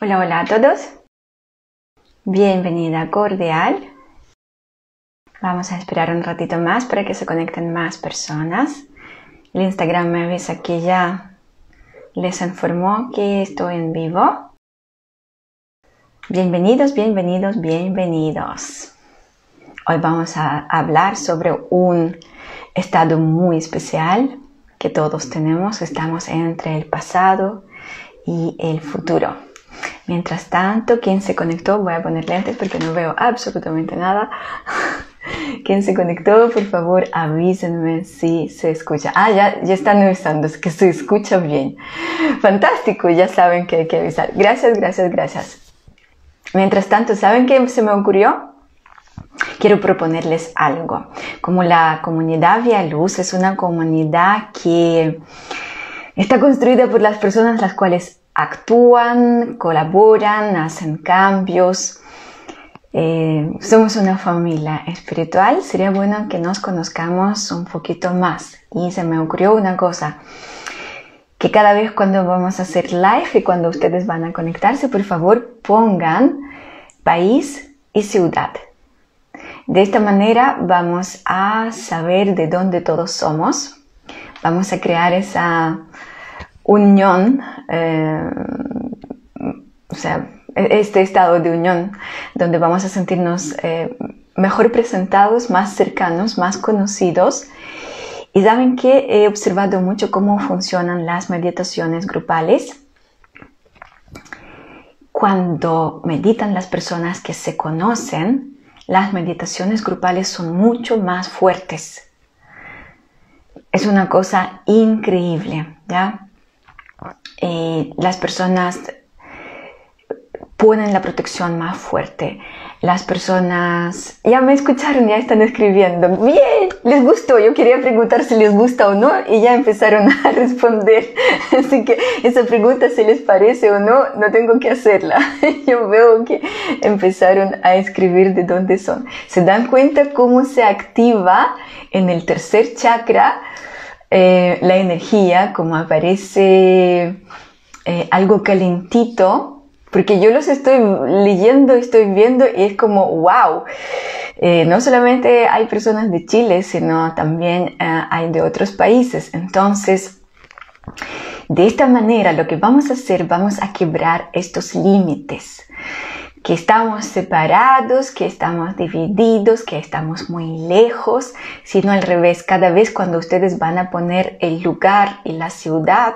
Hola, hola a todos. Bienvenida cordial. Vamos a esperar un ratito más para que se conecten más personas. El Instagram me avisa que ya les informó que estoy en vivo. Bienvenidos, bienvenidos, bienvenidos. Hoy vamos a hablar sobre un estado muy especial que todos tenemos. Estamos entre el pasado y el futuro. Mientras tanto, quien se conectó, voy a poner lentes porque no veo absolutamente nada. quien se conectó, por favor, avísenme si se escucha. Ah, ya, ya están avisando, es que se escucha bien. Fantástico, ya saben que hay que avisar. Gracias, gracias, gracias. Mientras tanto, ¿saben qué se me ocurrió? Quiero proponerles algo. Como la comunidad Via Luz es una comunidad que está construida por las personas las cuales actúan, colaboran, hacen cambios. Eh, somos una familia espiritual, sería bueno que nos conozcamos un poquito más. Y se me ocurrió una cosa, que cada vez cuando vamos a hacer live y cuando ustedes van a conectarse, por favor pongan país y ciudad. De esta manera vamos a saber de dónde todos somos, vamos a crear esa unión, eh, o sea, este estado de unión donde vamos a sentirnos eh, mejor presentados, más cercanos, más conocidos. Y saben que he observado mucho cómo funcionan las meditaciones grupales. Cuando meditan las personas que se conocen, las meditaciones grupales son mucho más fuertes. Es una cosa increíble, ¿ya? Eh, las personas ponen la protección más fuerte. Las personas ya me escucharon, ya están escribiendo. Bien, les gustó. Yo quería preguntar si les gusta o no y ya empezaron a responder. Así que esa pregunta si les parece o no, no tengo que hacerla. Yo veo que empezaron a escribir de dónde son. ¿Se dan cuenta cómo se activa en el tercer chakra? Eh, la energía, como aparece eh, algo calentito, porque yo los estoy leyendo, estoy viendo y es como, wow, eh, no solamente hay personas de Chile, sino también hay de otros países. Entonces, de esta manera lo que vamos a hacer, vamos a quebrar estos límites que estamos separados, que estamos divididos, que estamos muy lejos, sino al revés, cada vez cuando ustedes van a poner el lugar y la ciudad,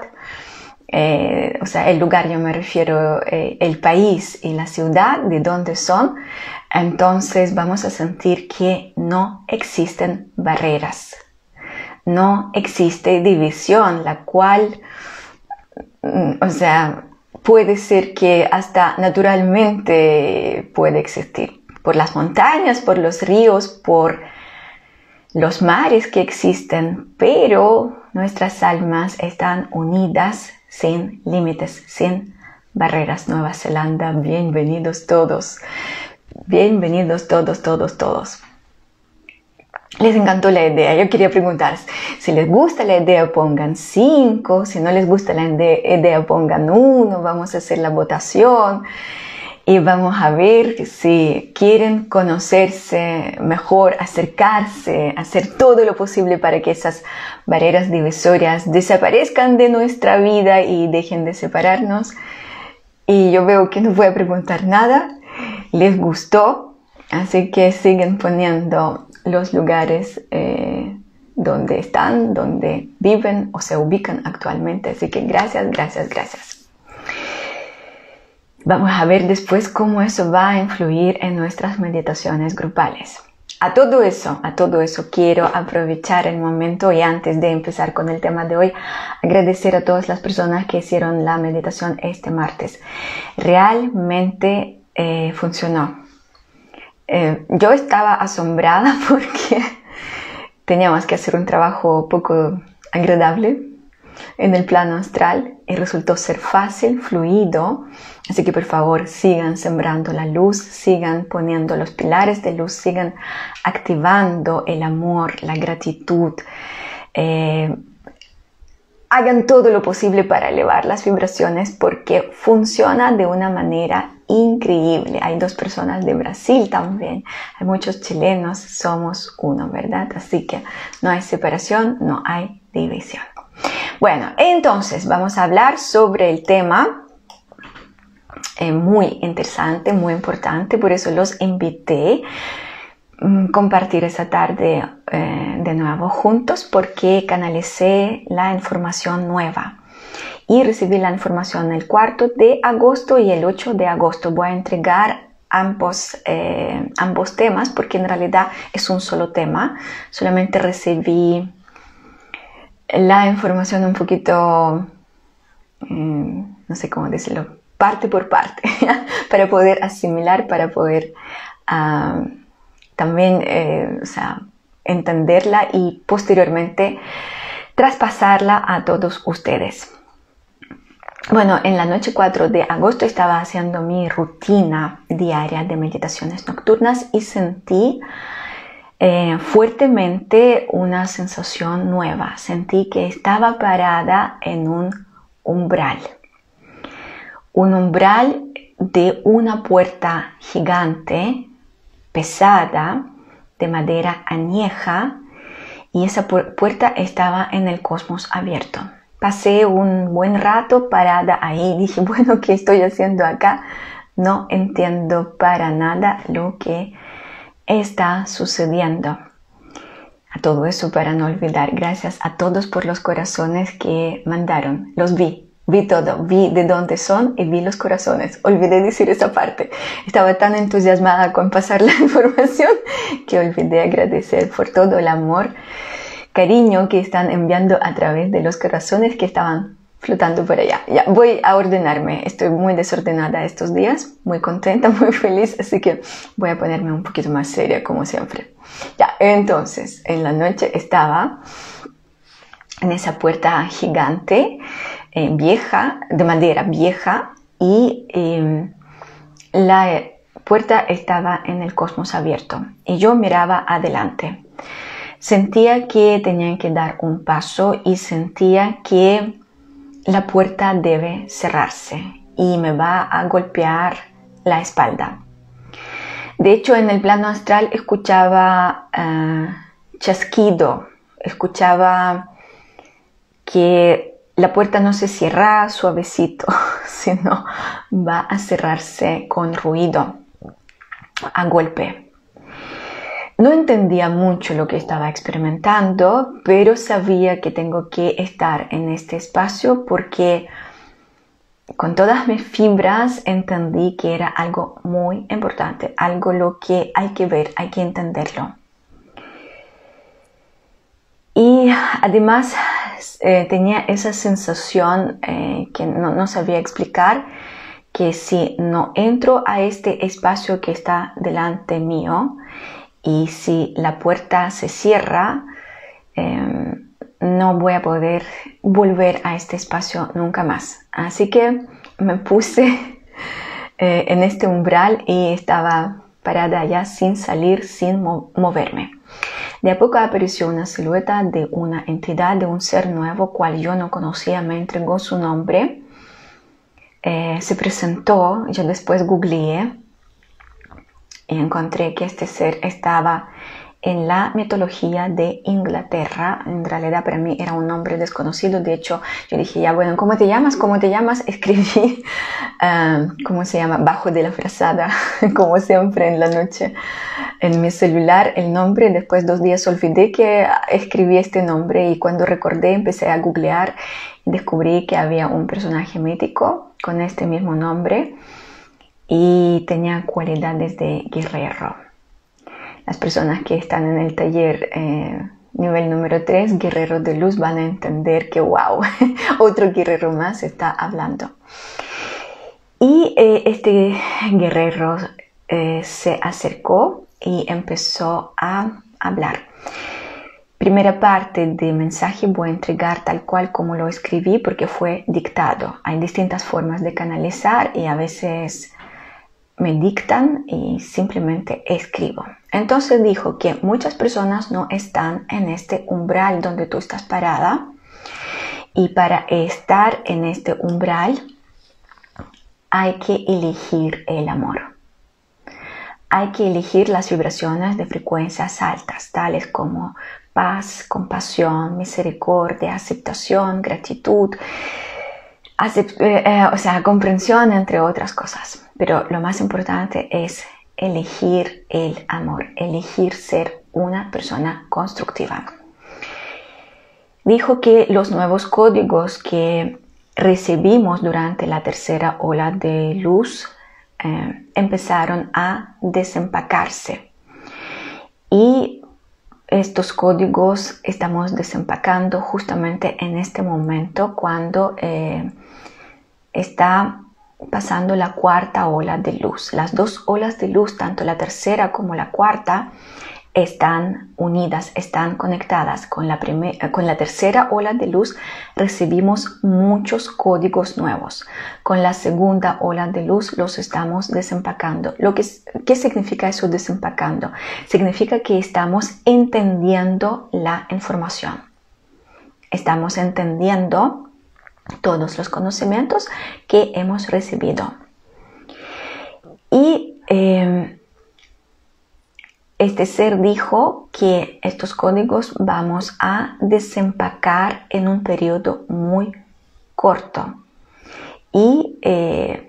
eh, o sea, el lugar yo me refiero eh, el país y la ciudad de donde son, entonces vamos a sentir que no existen barreras, no existe división, la cual, mm, o sea, puede ser que hasta naturalmente puede existir. Por las montañas, por los ríos, por los mares que existen, pero nuestras almas están unidas sin límites, sin barreras. Nueva Zelanda, bienvenidos todos. Bienvenidos todos, todos, todos les encantó la idea. Yo quería preguntar si les gusta la idea, pongan 5, si no les gusta la idea, pongan 1, vamos a hacer la votación y vamos a ver si quieren conocerse mejor, acercarse, hacer todo lo posible para que esas barreras divisorias desaparezcan de nuestra vida y dejen de separarnos. Y yo veo que no voy a preguntar nada, les gustó, así que siguen poniendo los lugares eh, donde están, donde viven o se ubican actualmente. Así que gracias, gracias, gracias. Vamos a ver después cómo eso va a influir en nuestras meditaciones grupales. A todo eso, a todo eso quiero aprovechar el momento y antes de empezar con el tema de hoy, agradecer a todas las personas que hicieron la meditación este martes. Realmente eh, funcionó. Eh, yo estaba asombrada porque teníamos que hacer un trabajo poco agradable en el plano astral y resultó ser fácil, fluido. Así que por favor sigan sembrando la luz, sigan poniendo los pilares de luz, sigan activando el amor, la gratitud. Eh, hagan todo lo posible para elevar las vibraciones porque funciona de una manera increíble. Hay dos personas de Brasil también, hay muchos chilenos, somos uno, ¿verdad? Así que no hay separación, no hay división. Bueno, entonces vamos a hablar sobre el tema eh, muy interesante, muy importante, por eso los invité a mm, compartir esa tarde eh, de nuevo juntos porque canalicé la información nueva y recibí la información el cuarto de agosto y el 8 de agosto. Voy a entregar ambos, eh, ambos temas porque en realidad es un solo tema. Solamente recibí la información un poquito, mm, no sé cómo decirlo, parte por parte, para poder asimilar, para poder ah, también eh, entenderla y posteriormente traspasarla a todos ustedes. Bueno, en la noche 4 de agosto estaba haciendo mi rutina diaria de meditaciones nocturnas y sentí eh, fuertemente una sensación nueva. Sentí que estaba parada en un umbral. Un umbral de una puerta gigante, pesada, de madera añeja, y esa puerta estaba en el cosmos abierto. Pasé un buen rato parada ahí. Dije, bueno, ¿qué estoy haciendo acá? No entiendo para nada lo que está sucediendo. A todo eso para no olvidar, gracias a todos por los corazones que mandaron. Los vi, vi todo, vi de dónde son y vi los corazones. Olvidé decir esa parte. Estaba tan entusiasmada con pasar la información que olvidé agradecer por todo el amor, cariño que están enviando a través de los corazones que estaban flotando por allá. Ya, voy a ordenarme. Estoy muy desordenada estos días, muy contenta, muy feliz, así que voy a ponerme un poquito más seria como siempre. Ya, entonces, en la noche estaba en esa puerta gigante, eh, vieja, de madera vieja, y em, la puerta estaba en el cosmos abierto, y yo miraba adelante. Sentía que tenía que dar un paso y sentía que la puerta debe cerrarse y me va a golpear la espalda. De hecho, en el plano astral escuchaba eh, chasquido, escuchaba que la puerta no se cierra suavecito, sino va a cerrarse con ruido, a golpe. No entendía mucho lo que estaba experimentando, pero sabía que tengo que estar en este espacio porque con todas mis fibras entendí que era algo muy importante, algo lo que hay que ver, hay que entenderlo. Y además eh, tenía esa sensación eh, que no, no sabía explicar, que si no entro a este espacio que está delante mío, y si la puerta se cierra, em, no voy a poder volver a este espacio nunca más. Así que me puse eh, en este umbral y estaba parada allá sin salir, sin moverme. De a poco apareció una silueta de una entidad, de un ser nuevo, cual yo no conocía, me entregó su nombre, eh, se presentó, yo después googleé encontré que este ser estaba en la mitología de Inglaterra. En realidad para mí era un nombre desconocido. De hecho, yo dije, ya bueno, ¿cómo te llamas? ¿Cómo te llamas? Escribí, um, ¿cómo se llama? Bajo de la frazada, como siempre en la noche, en mi celular el nombre. Después dos días olvidé que escribí este nombre y cuando recordé empecé a googlear y descubrí que había un personaje mítico con este mismo nombre y tenía cualidades de guerrero. Las personas que están en el taller eh, nivel número 3, guerrero de luz, van a entender que, wow, otro guerrero más está hablando. Y eh, este guerrero eh, se acercó y empezó a hablar. Primera parte del mensaje voy a entregar tal cual como lo escribí porque fue dictado. Hay distintas formas de canalizar y a veces me dictan y simplemente escribo. Entonces dijo que muchas personas no están en este umbral donde tú estás parada Y para estar en este umbral hay que elegir el amor. Hay que elegir las vibraciones de frecuencias altas, tales como paz, compasión, misericordia, aceptación, gratitud, eh, eh, o sea, comprensión, entre otras cosas. Pero lo más importante es elegir el amor, elegir ser una persona constructiva. Dijo que los nuevos códigos que recibimos durante la tercera ola de luz eh, empezaron a desempacarse. Y estos códigos estamos desempacando justamente en este momento cuando eh, está pasando la cuarta ola de luz. Las dos olas de luz, tanto la tercera como la cuarta, están unidas, están conectadas. Con la, con la tercera ola de luz recibimos muchos códigos nuevos. Con la segunda ola de luz los estamos desempacando. Lo que, ¿Qué significa eso desempacando? Significa que estamos entendiendo la información. Estamos entendiendo todos los conocimientos que hemos recibido. Y eh, este ser dijo que estos códigos vamos a desempacar en un periodo muy corto y eh,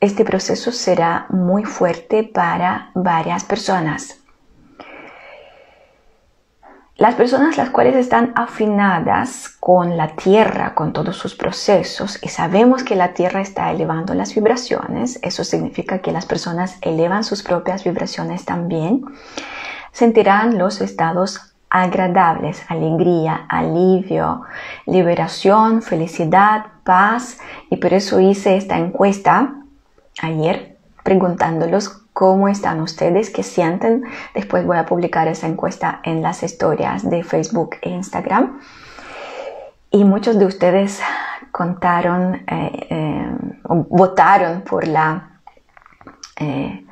este proceso será muy fuerte para varias personas. Las personas las cuales están afinadas con la Tierra, con todos sus procesos, y sabemos que la Tierra está elevando las vibraciones, eso significa que las personas elevan sus propias vibraciones también, sentirán los estados agradables, alegría, alivio, liberación, felicidad, paz, y por eso hice esta encuesta ayer preguntándolos cómo están ustedes, qué sienten. Después voy a publicar esa encuesta en las historias de Facebook e Instagram. Y muchos de ustedes contaron, eh, eh, votaron por la, eh,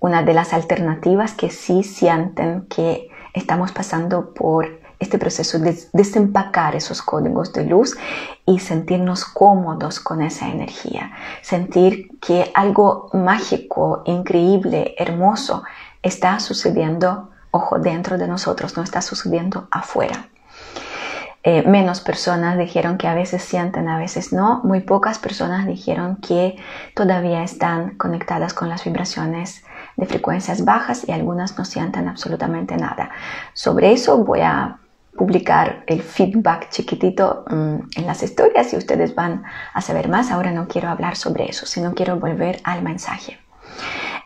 una de las alternativas que sí sienten que estamos pasando por este proceso de desempacar esos códigos de luz y sentirnos cómodos con esa energía, sentir que algo mágico, increíble, hermoso está sucediendo, ojo, dentro de nosotros, no está sucediendo afuera. Eh, menos personas dijeron que a veces sienten, a veces no. Muy pocas personas dijeron que todavía están conectadas con las vibraciones de frecuencias bajas y algunas no sienten absolutamente nada. Sobre eso voy a publicar el feedback chiquitito mm, en las historias y ustedes van a saber más. Ahora no quiero hablar sobre eso, sino quiero volver al mensaje.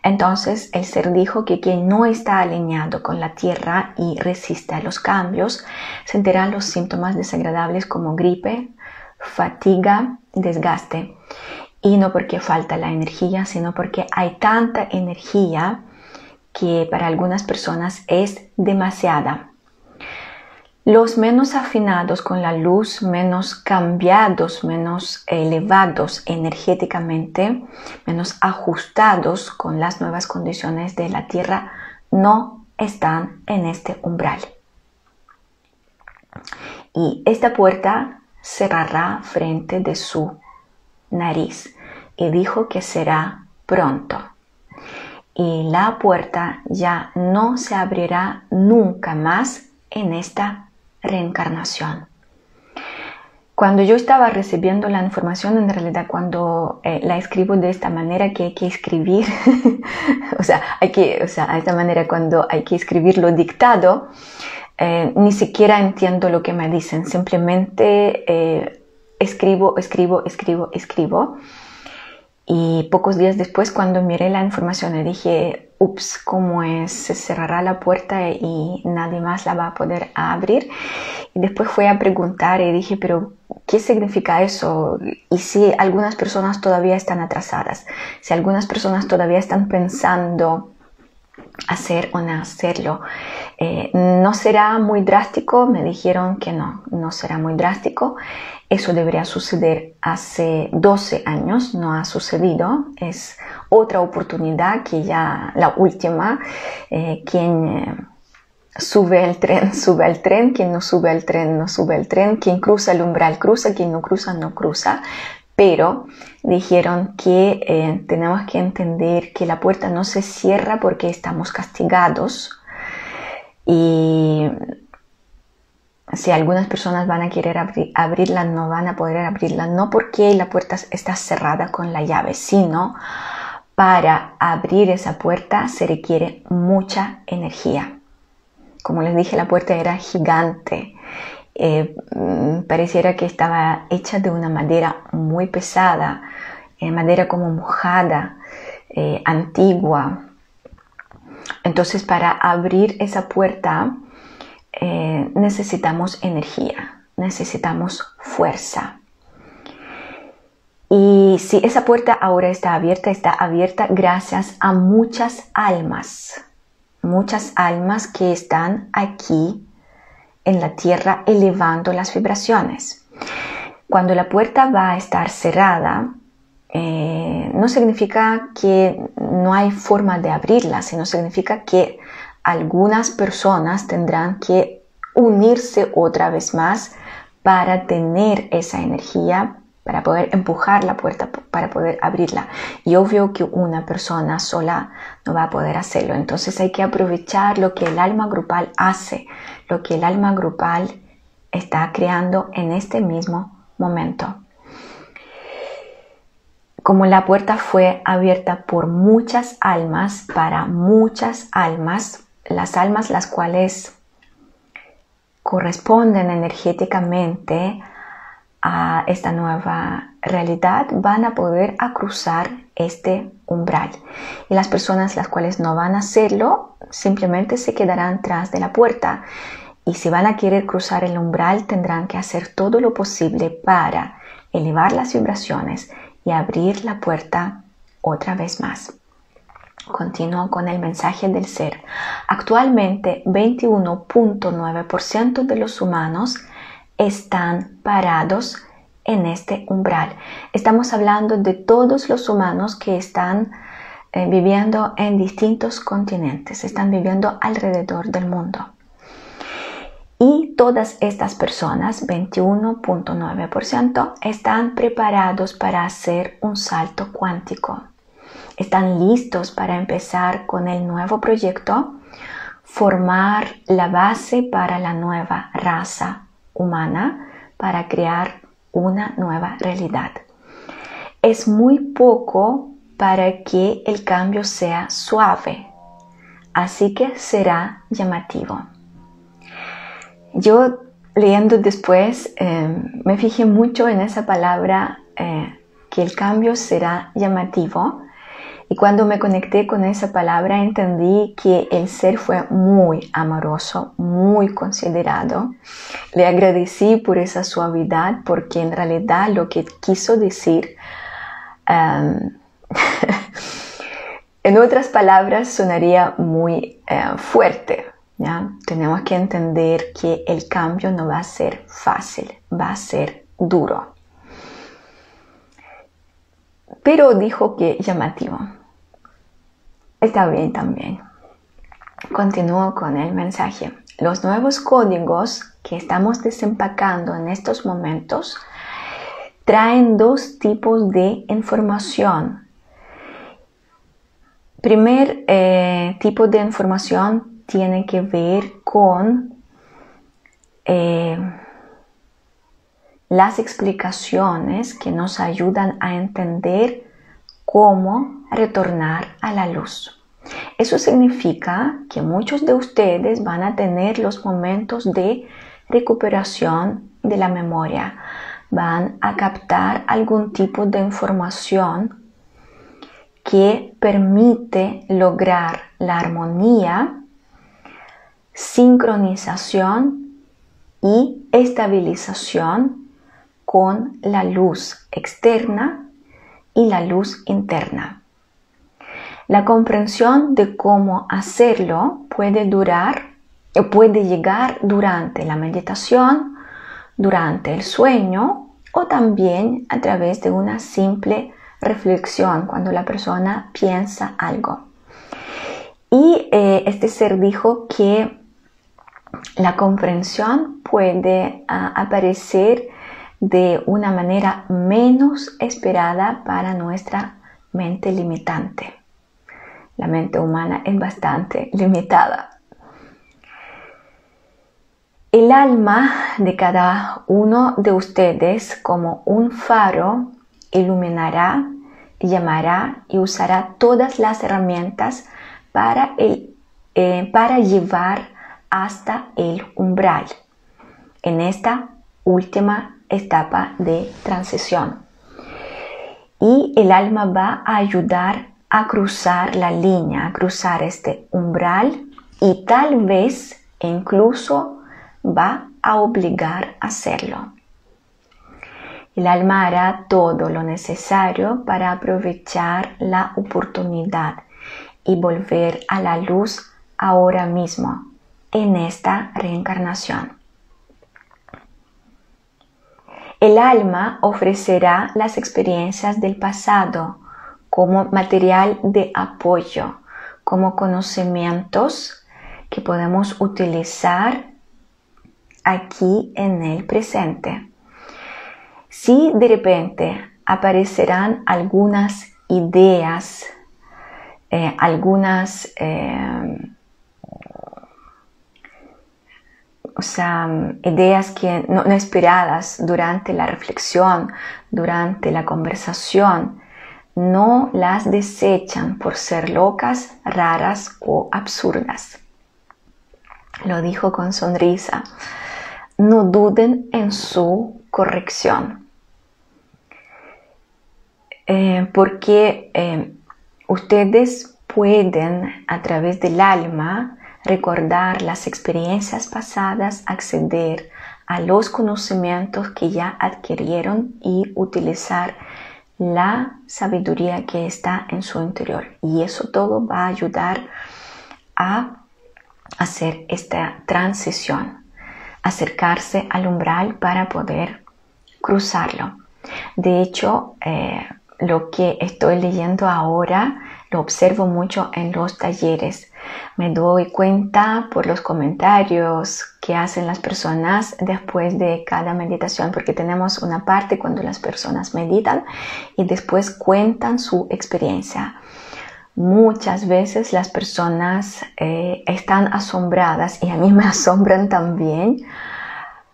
Entonces el ser dijo que quien no está alineado con la tierra y resiste a los cambios sentirá los síntomas desagradables como gripe, fatiga, desgaste. Y no porque falta la energía, sino porque hay tanta energía que para algunas personas es demasiada los menos afinados con la luz, menos cambiados, menos elevados energéticamente, menos ajustados con las nuevas condiciones de la Tierra, no están en este umbral. Y esta puerta cerrará frente de su nariz y dijo que será pronto. Y la puerta ya no se abrirá nunca más en esta reencarnación. Cuando yo estaba recibiendo la información, en realidad cuando eh, la escribo de esta manera que hay que escribir, o sea, hay que, o sea, esta manera cuando hay que escribirlo dictado, eh, ni siquiera entiendo lo que me dicen, simplemente eh, escribo, escribo, escribo, escribo. Y pocos días después, cuando miré la información, le dije, ups, ¿cómo es? Se cerrará la puerta y nadie más la va a poder abrir. Y después fui a preguntar y dije, pero ¿qué significa eso? Y si algunas personas todavía están atrasadas, si algunas personas todavía están pensando hacer o no hacerlo. Eh, no será muy drástico, me dijeron que no, no será muy drástico. Eso debería suceder hace 12 años, no ha sucedido. Es otra oportunidad que ya la última, eh, quien eh, sube el tren, sube el tren, quien no sube al tren, no sube el tren, quien cruza el umbral, cruza, quien no cruza, no cruza. Pero dijeron que eh, tenemos que entender que la puerta no se cierra porque estamos castigados y si algunas personas van a querer abrirla, no van a poder abrirla, no porque la puerta está cerrada con la llave, sino para abrir esa puerta se requiere mucha energía. Como les dije, la puerta era gigante. Eh, mm, pareciera que estaba hecha de una madera muy pesada, eh, madera como mojada, eh, antigua. Entonces, para abrir esa puerta, necesitamos energía, necesitamos fuerza. Y si esa puerta ahora está abierta, está abierta gracias a muchas almas, muchas almas que están aquí en la tierra elevando las vibraciones. Cuando la puerta va a estar cerrada, eh, no significa que no hay forma de abrirla, sino significa que algunas personas tendrán que unirse otra vez más para tener esa energía para poder empujar la puerta, para poder abrirla. Y obvio que una persona sola no va a poder hacerlo. Entonces hay que aprovechar lo que el alma grupal hace, lo que el alma grupal está creando en este mismo momento. Como la puerta fue abierta por muchas almas, para muchas almas, las almas las cuales corresponden energéticamente a esta nueva realidad van a poder a cruzar este umbral. Y las personas las cuales no van a hacerlo simplemente se quedarán tras de la puerta. Y si van a querer cruzar el umbral tendrán que hacer todo lo posible para elevar las vibraciones y abrir la puerta otra vez más. Continúo con el mensaje del ser. Actualmente 21.9% de los humanos están parados en este umbral. Estamos hablando de todos los humanos que están eh, viviendo en distintos continentes, están viviendo alrededor del mundo. Y todas estas personas, 21.9%, están preparados para hacer un salto cuántico. Están listos para empezar con el nuevo proyecto, formar la base para la nueva raza humana para crear una nueva realidad. Es muy poco para que el cambio sea suave, así que será llamativo. Yo leyendo después eh, me fijé mucho en esa palabra eh, que el cambio será llamativo y cuando me conecté con esa palabra entendí que el ser fue muy amoroso, muy considerado. Le agradecí por esa suavidad porque en realidad lo que quiso decir, em, en otras palabras, sonaría muy eh, fuerte. Tenemos que entender que el cambio no va a ser fácil, va a ser duro. Pero dijo que llamativo está bien también. Continúo con el mensaje. Los nuevos códigos que estamos desempacando en estos momentos traen dos tipos de información. Primer eh, tipo de información tiene que ver con eh, las explicaciones que nos ayudan a entender cómo retornar a la luz. Eso significa que muchos de ustedes van a tener los momentos de recuperación de la memoria, van a captar algún tipo de información que permite lograr la armonía, sincronización y estabilización con la luz externa y la luz interna. La comprensión de cómo hacerlo puede durar, puede llegar durante la meditación, durante el sueño o también a través de una simple reflexión cuando la persona piensa algo. Y eh, este ser dijo que la comprensión puede ah, aparecer de una manera menos esperada para nuestra mente limitante. La mente humana es bastante limitada. El alma de cada uno de ustedes como un faro iluminará, llamará y usará todas las herramientas para, el, eh, para llevar hasta el umbral en esta última etapa de transición. Y el alma va a ayudar a cruzar la línea, a cruzar este umbral y tal vez incluso va a obligar a hacerlo. El alma hará todo lo necesario para aprovechar la oportunidad y volver a la luz ahora mismo, en esta reencarnación. El alma ofrecerá las experiencias del pasado como material de apoyo, como conocimientos que podemos utilizar aquí en el presente. Si de repente aparecerán algunas ideas, eh, algunas eh, o sea, ideas que no, esperadas durante la reflexión, durante la conversación, no las desechan por ser locas, raras o absurdas. Lo dijo con sonrisa. No duden en su corrección. Eh, porque eh, ustedes pueden a través del alma recordar las experiencias pasadas, acceder a los conocimientos que ya adquirieron y utilizar la sabiduría que está en su interior. Y eso todo va a ayudar a hacer esta transición, acercarse al umbral para poder cruzarlo. De hecho, eh, lo que estoy leyendo ahora lo observo mucho en los talleres. Me doy cuenta por los comentarios que hacen las personas después de cada meditación, porque tenemos una parte cuando las personas meditan y después cuentan su experiencia. Muchas veces las personas eh, están asombradas y a mí me asombran también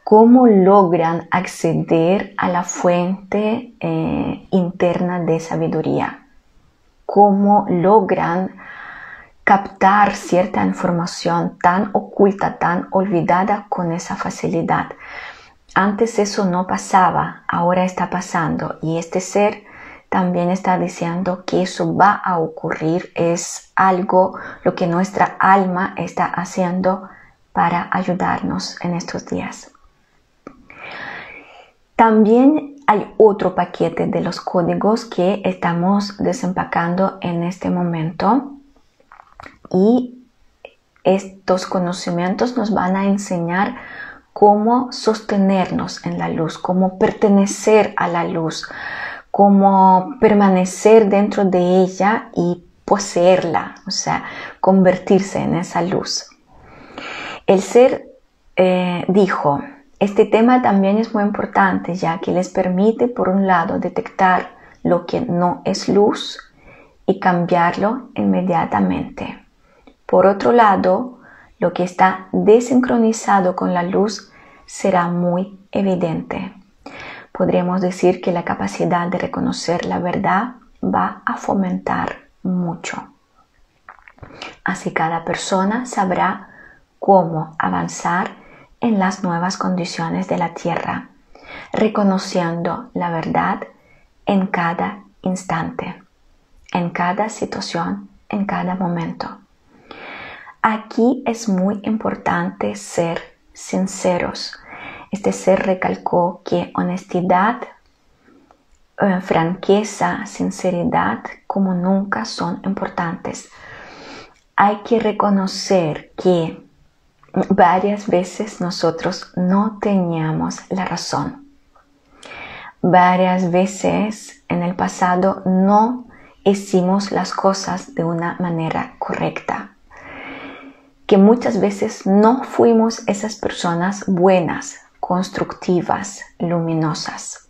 cómo logran acceder a la fuente eh, interna de sabiduría cómo logran captar cierta información tan oculta, tan olvidada con esa facilidad. Antes eso no pasaba, ahora está pasando y este ser también está diciendo que eso va a ocurrir, es algo lo que nuestra alma está haciendo para ayudarnos en estos días. También hay otro paquete de los códigos que estamos desempacando en este momento y estos conocimientos nos van a enseñar cómo sostenernos en la luz, cómo pertenecer a la luz, cómo permanecer dentro de ella y poseerla, o sea, convertirse en esa luz. El ser eh, dijo, este tema también es muy importante ya que les permite, por un lado, detectar lo que no es luz y cambiarlo inmediatamente. Por otro lado, lo que está desincronizado con la luz será muy evidente. Podríamos decir que la capacidad de reconocer la verdad va a fomentar mucho. Así cada persona sabrá cómo avanzar en las nuevas condiciones de la tierra, reconociendo la verdad en cada instante, en cada situación, en cada momento. Aquí es muy importante ser sinceros. Este ser recalcó que honestidad, eh, franqueza, sinceridad como nunca son importantes. Hay que reconocer que varias veces nosotros no teníamos la razón. Varias veces en el pasado no hicimos las cosas de una manera correcta. Que muchas veces no fuimos esas personas buenas, constructivas, luminosas.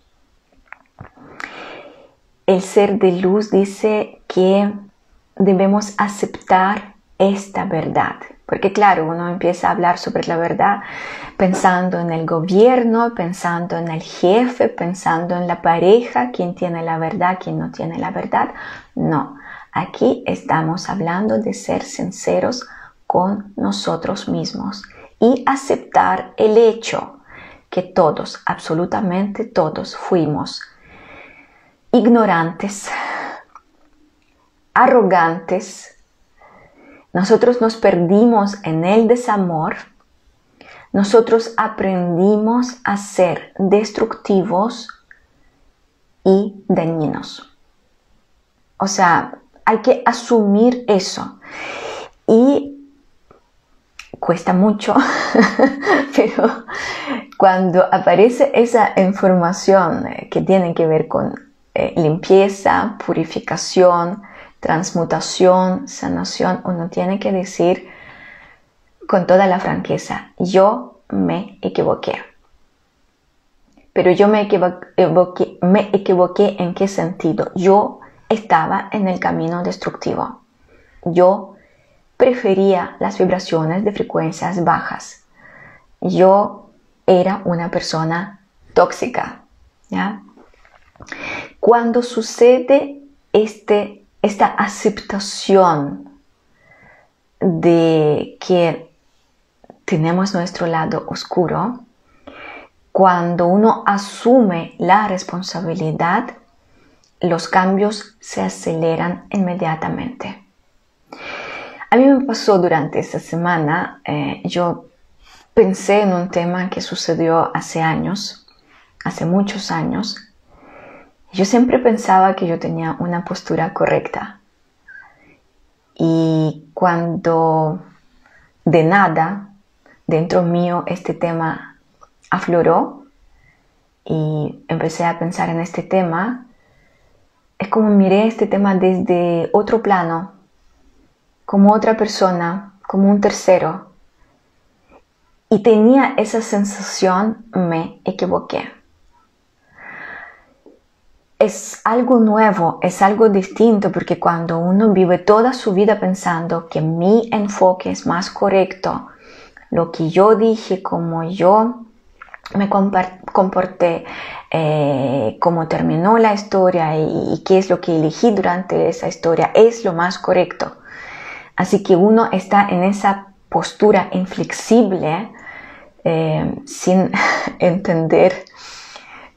El ser de luz dice que debemos aceptar esta verdad. Porque claro, uno empieza a hablar sobre la verdad pensando en el gobierno, pensando en el jefe, pensando en la pareja, quién tiene la verdad, quién no tiene la verdad. No, aquí estamos hablando de ser sinceros nosotros mismos y aceptar el hecho que todos, absolutamente todos, fuimos ignorantes, arrogantes, nosotros nos perdimos en el desamor, nosotros aprendimos a ser destructivos y dañinos. O sea, hay que asumir eso. Y cuesta mucho, pero cuando aparece esa información eh, que tiene que ver con eh, limpieza, purificación, transmutación, sanación, uno tiene que decir con toda la franqueza, yo me equivoqué. Pero yo me equivoqué, me equivoqué en qué sentido? Yo estaba en el camino destructivo. Yo prefería las vibraciones de frecuencias bajas. Yo era una persona tóxica. Cuando sucede este, esta aceptación de que tenemos nuestro lado oscuro, cuando uno asume la responsabilidad, los cambios se aceleran inmediatamente. A mí me pasó durante esta semana, eh, yo pensé en un tema que sucedió hace años, hace muchos años. Yo siempre pensaba que yo tenía una postura correcta. Y cuando de nada dentro mío este tema afloró y empecé a pensar en este tema, es como miré este tema desde otro plano, como otra persona, como un tercero. Y tenía esa sensación, me equivoqué. Es algo nuevo, es algo distinto, porque cuando uno vive toda su vida pensando que mi enfoque es más correcto, lo que yo dije, como yo me comporté, eh, cómo terminó la historia y, qué es lo que elegí durante esa historia, es lo más correcto. Así que uno está en esa postura inflexible eh, sin entender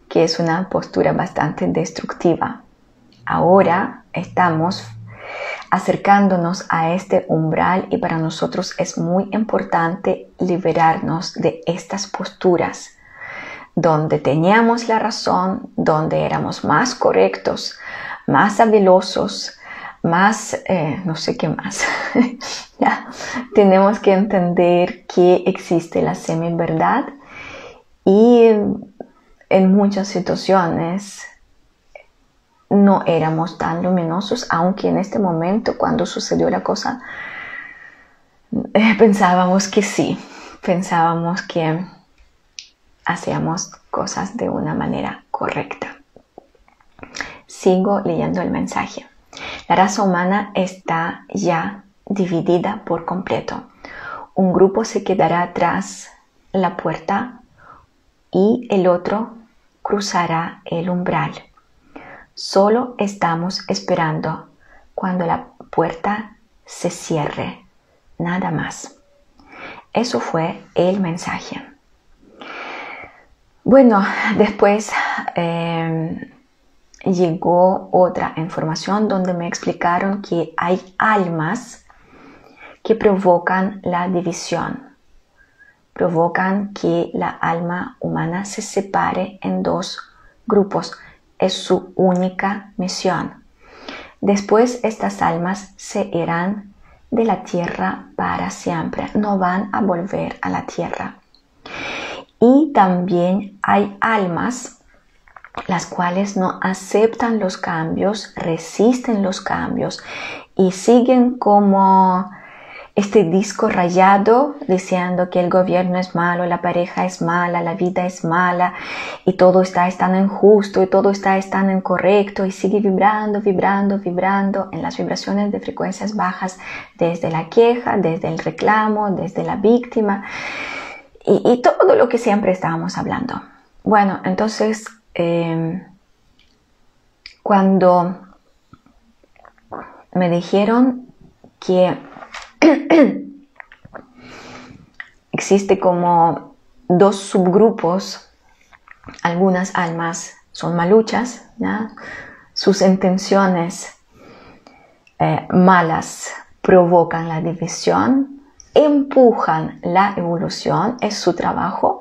que es una postura bastante destructiva. Ahora estamos acercándonos a este umbral y para nosotros es muy importante liberarnos de estas posturas donde teníamos la razón, donde éramos más correctos, más habilosos, más, eh, no sé qué más. ya, tenemos que entender que existe la semi-verdad y en muchas situaciones no éramos tan luminosos, aunque en este momento, cuando sucedió la cosa, eh, pensábamos que sí, pensábamos que hacíamos cosas de una manera correcta. Sigo leyendo el mensaje. La raza humana está ya dividida por completo. Un grupo se quedará tras la puerta y el otro cruzará el umbral. Solo estamos esperando cuando la puerta se cierre, nada más. Eso fue el mensaje. Bueno, después eh, llegó otra información donde me explicaron que hay almas que provocan la división, provocan que la alma humana se separe en dos grupos. Es su única misión. Después estas almas se irán de la tierra para siempre, no van a volver a la tierra. Y también hay almas las cuales no aceptan los cambios, resisten los cambios y siguen como este disco rayado diciendo que el gobierno es malo, la pareja es mala, la vida es mala y todo está tan injusto y todo está tan incorrecto y sigue vibrando, vibrando, vibrando en las vibraciones de frecuencias bajas desde la queja, desde el reclamo, desde la víctima y, todo lo que siempre estábamos hablando. Bueno, entonces em, cuando me dijeron que existe como dos subgrupos, algunas almas son maluchas, sus intenciones eh, malas provocan la división, empujan la evolución, es su trabajo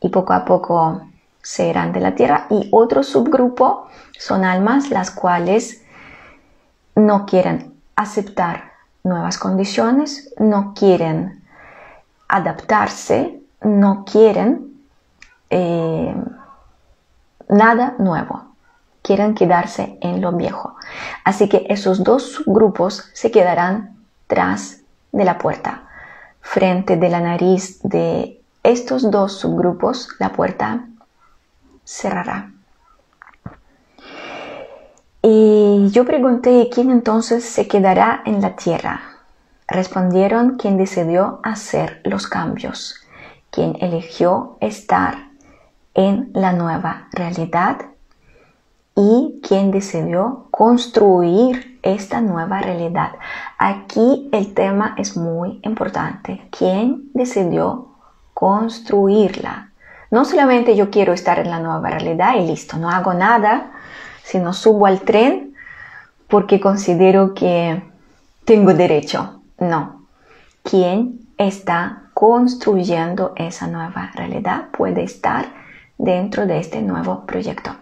y poco a poco se de la tierra. Y otro subgrupo son almas las cuales no quieren aceptar nuevas condiciones, no quieren adaptarse, no quieren eh, nada nuevo, quieren quedarse en lo viejo. Así que esos dos grupos se quedarán tras de la puerta. Frente de la nariz de estos dos subgrupos, la puerta cerrará. Y yo pregunté, ¿quién entonces se quedará en la tierra? Respondieron quien decidió hacer los cambios, quien eligió estar en la nueva realidad y quien decidió construir esta nueva realidad. Aquí el tema es muy importante. ¿Quién decidió construirla? No solamente yo quiero estar en la nueva realidad y listo, no hago nada si no subo al tren porque considero que tengo derecho. No. Quien está construyendo esa nueva realidad puede estar dentro de este nuevo proyecto.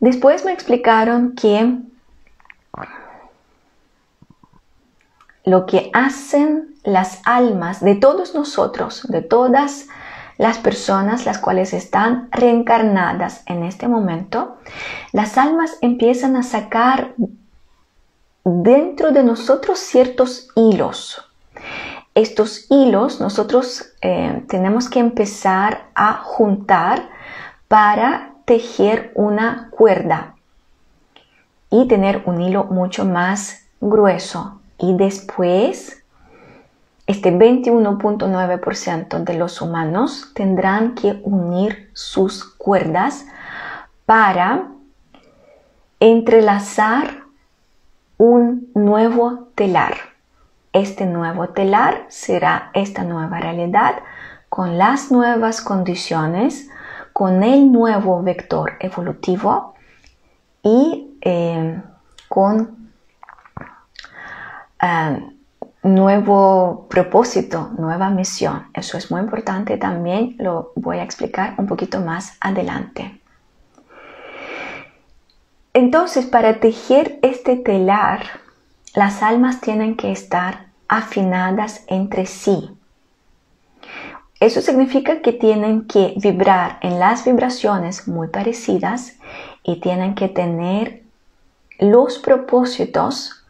Después me explicaron que lo que hacen las almas de todos nosotros, de todas las personas las cuales están reencarnadas en este momento, las almas empiezan a sacar dentro de nosotros ciertos hilos. Estos hilos nosotros eh, tenemos que empezar a juntar para tejer una cuerda y tener un hilo mucho más grueso y después este 21.9% de los humanos tendrán que unir sus cuerdas para entrelazar un nuevo telar. Este nuevo telar será esta nueva realidad con las nuevas condiciones, con el nuevo vector evolutivo y eh, con eh, nuevo propósito, nueva misión. Eso es muy importante también, lo voy a explicar un poquito más adelante. Entonces, para tejer este telar, las almas tienen que estar afinadas entre sí. Eso significa que tienen que vibrar en las vibraciones muy parecidas y tienen que tener los propósitos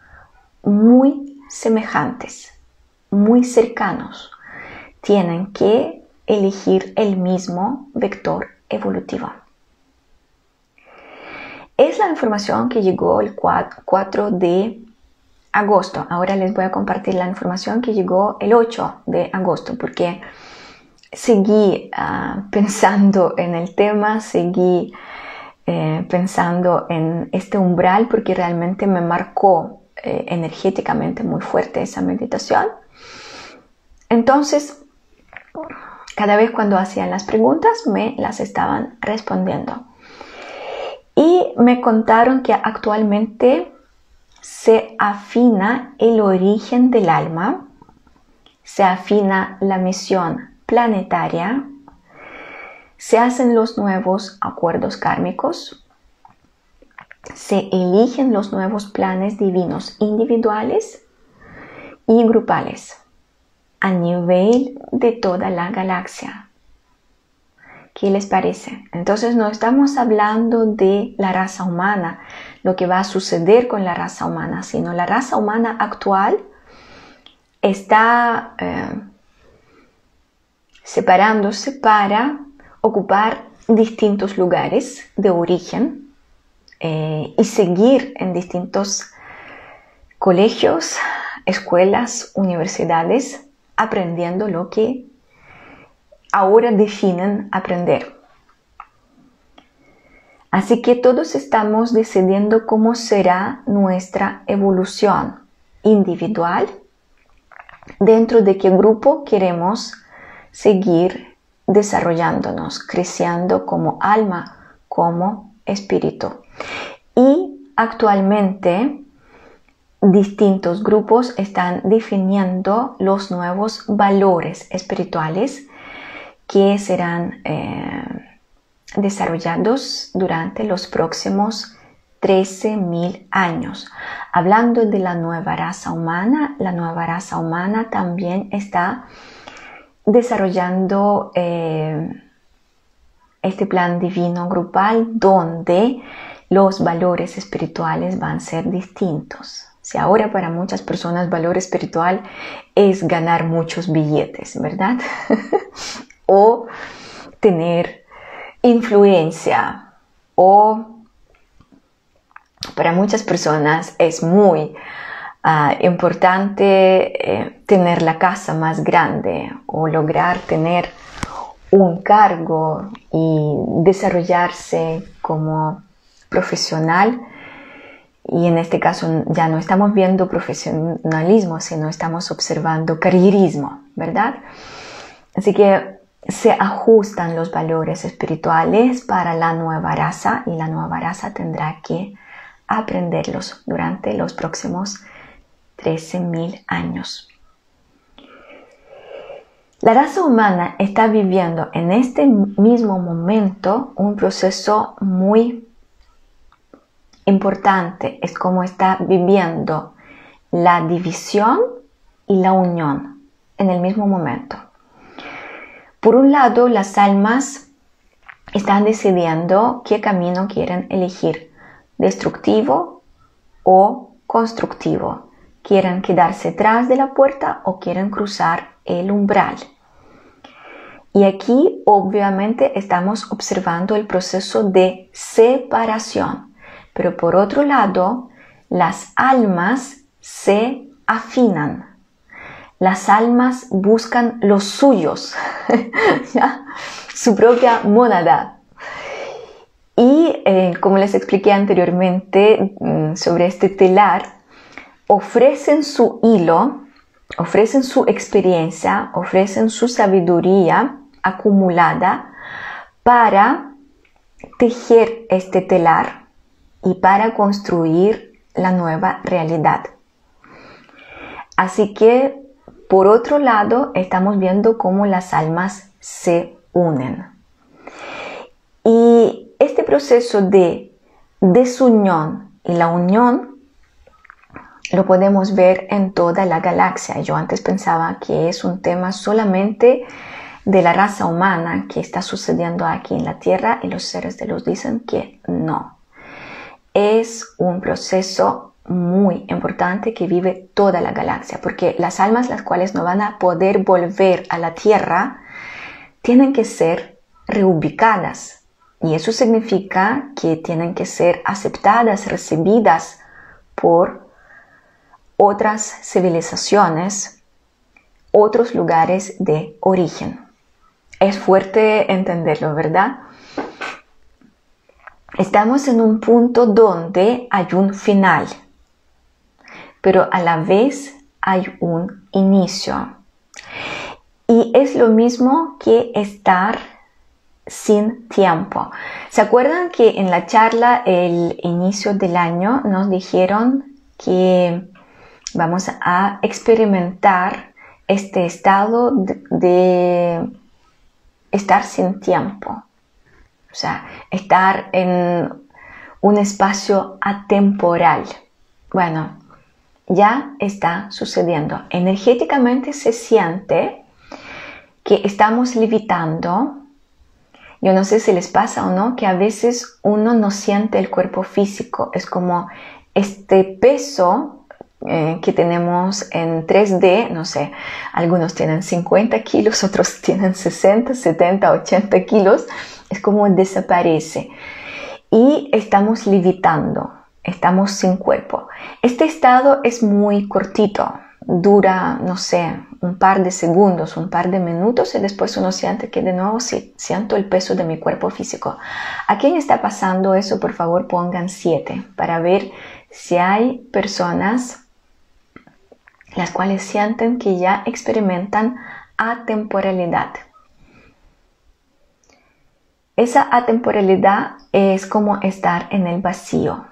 muy semejantes, muy cercanos, tienen que elegir el mismo vector evolutivo. Es la información que llegó el 4 de agosto. Ahora les voy a compartir la información que llegó el 8 de agosto porque seguí ah, pensando en el tema, seguí eh, pensando en este umbral porque realmente me marcó eh, energéticamente muy fuerte esa meditación. Entonces, cada vez cuando hacían las preguntas, me las estaban respondiendo. Y me contaron que actualmente se afina el origen del alma, se afina la misión planetaria, se hacen los nuevos acuerdos kármicos, se eligen los nuevos planes divinos individuales y grupales a nivel de toda la galaxia. ¿Qué les parece? Entonces no estamos hablando de la raza humana, lo que va a suceder con la raza humana, sino la raza humana actual está eh, separándose para ocupar distintos lugares de origen eh, y seguir en distintos colegios, escuelas, universidades, aprendiendo lo que ahora definen aprender. Así que todos estamos decidiendo cómo será nuestra evolución individual, dentro de qué grupo queremos seguir desarrollándonos, creciendo como alma, como espíritu. Y actualmente distintos grupos están definiendo los nuevos valores espirituales que serán eh, desarrollados durante los próximos 13.000 años. Hablando de la nueva raza humana, la nueva raza humana también está desarrollando eh, este plan divino grupal donde los valores espirituales van a ser distintos. Si ahora para muchas personas valor espiritual es ganar muchos billetes, ¿verdad? o tener influencia o para muchas personas es muy ah, importante eh, tener la casa más grande o lograr tener un cargo y desarrollarse como profesional. Y en este caso ya no estamos viendo profesionalismo, sino estamos observando carrierismo, ¿verdad? Así que se ajustan los valores espirituales para la nueva raza y la nueva raza tendrá que aprenderlos durante los próximos 13.000 años. La raza humana está viviendo en este mismo momento un proceso muy importante. Es como está viviendo la división y la unión en el mismo momento. Por un lado, las almas están decidiendo qué camino quieren elegir, destructivo o constructivo. Quieren quedarse detrás de la puerta o quieren cruzar el umbral. Y aquí obviamente estamos observando el proceso de separación. Pero por otro lado, las almas se afinan. Las almas buscan los suyos, su propia monada. Y eh, como les expliqué anteriormente mm, sobre este telar, ofrecen su hilo, ofrecen su experiencia, ofrecen su sabiduría acumulada para tejer este telar y para construir la nueva realidad. Así que por otro lado, estamos viendo cómo las almas se unen. Y este proceso de desunión y la unión lo podemos ver en toda la galaxia. Yo antes pensaba que es un tema solamente de la raza humana que está sucediendo aquí en la Tierra y los seres de luz dicen que no. Es un proceso muy importante que vive toda la galaxia, porque las almas las cuales no van a poder volver a la Tierra tienen que ser reubicadas. Y eso significa que tienen que ser aceptadas, recibidas por otras civilizaciones, otros lugares de origen. Es fuerte entenderlo, ¿verdad? Estamos en un punto donde hay un final, pero a la vez hay un inicio. Y es lo mismo que estar sin tiempo. ¿Se acuerdan que en la charla el inicio del año nos dijeron que vamos a experimentar este estado de, estar sin tiempo? O sea, estar en un espacio atemporal. Bueno, ya está sucediendo. Energéticamente se siente que estamos levitando. Yo no sé si les pasa o no, que a veces uno no siente el cuerpo físico. Es como este peso eh, que tenemos en 3D, no sé, algunos tienen 50 kilos, otros tienen 60, 70, 80 kilos, es como desaparece. Y estamos levitando, estamos sin cuerpo. Este estado es muy cortito, dura, no sé, un par de segundos, un par de minutos y después uno siente que de nuevo siento el peso de mi cuerpo físico. ¿A quién está pasando eso? Por favor pongan 7 para ver si hay personas las cuales sienten que ya experimentan atemporalidad. Esa atemporalidad es como estar en el vacío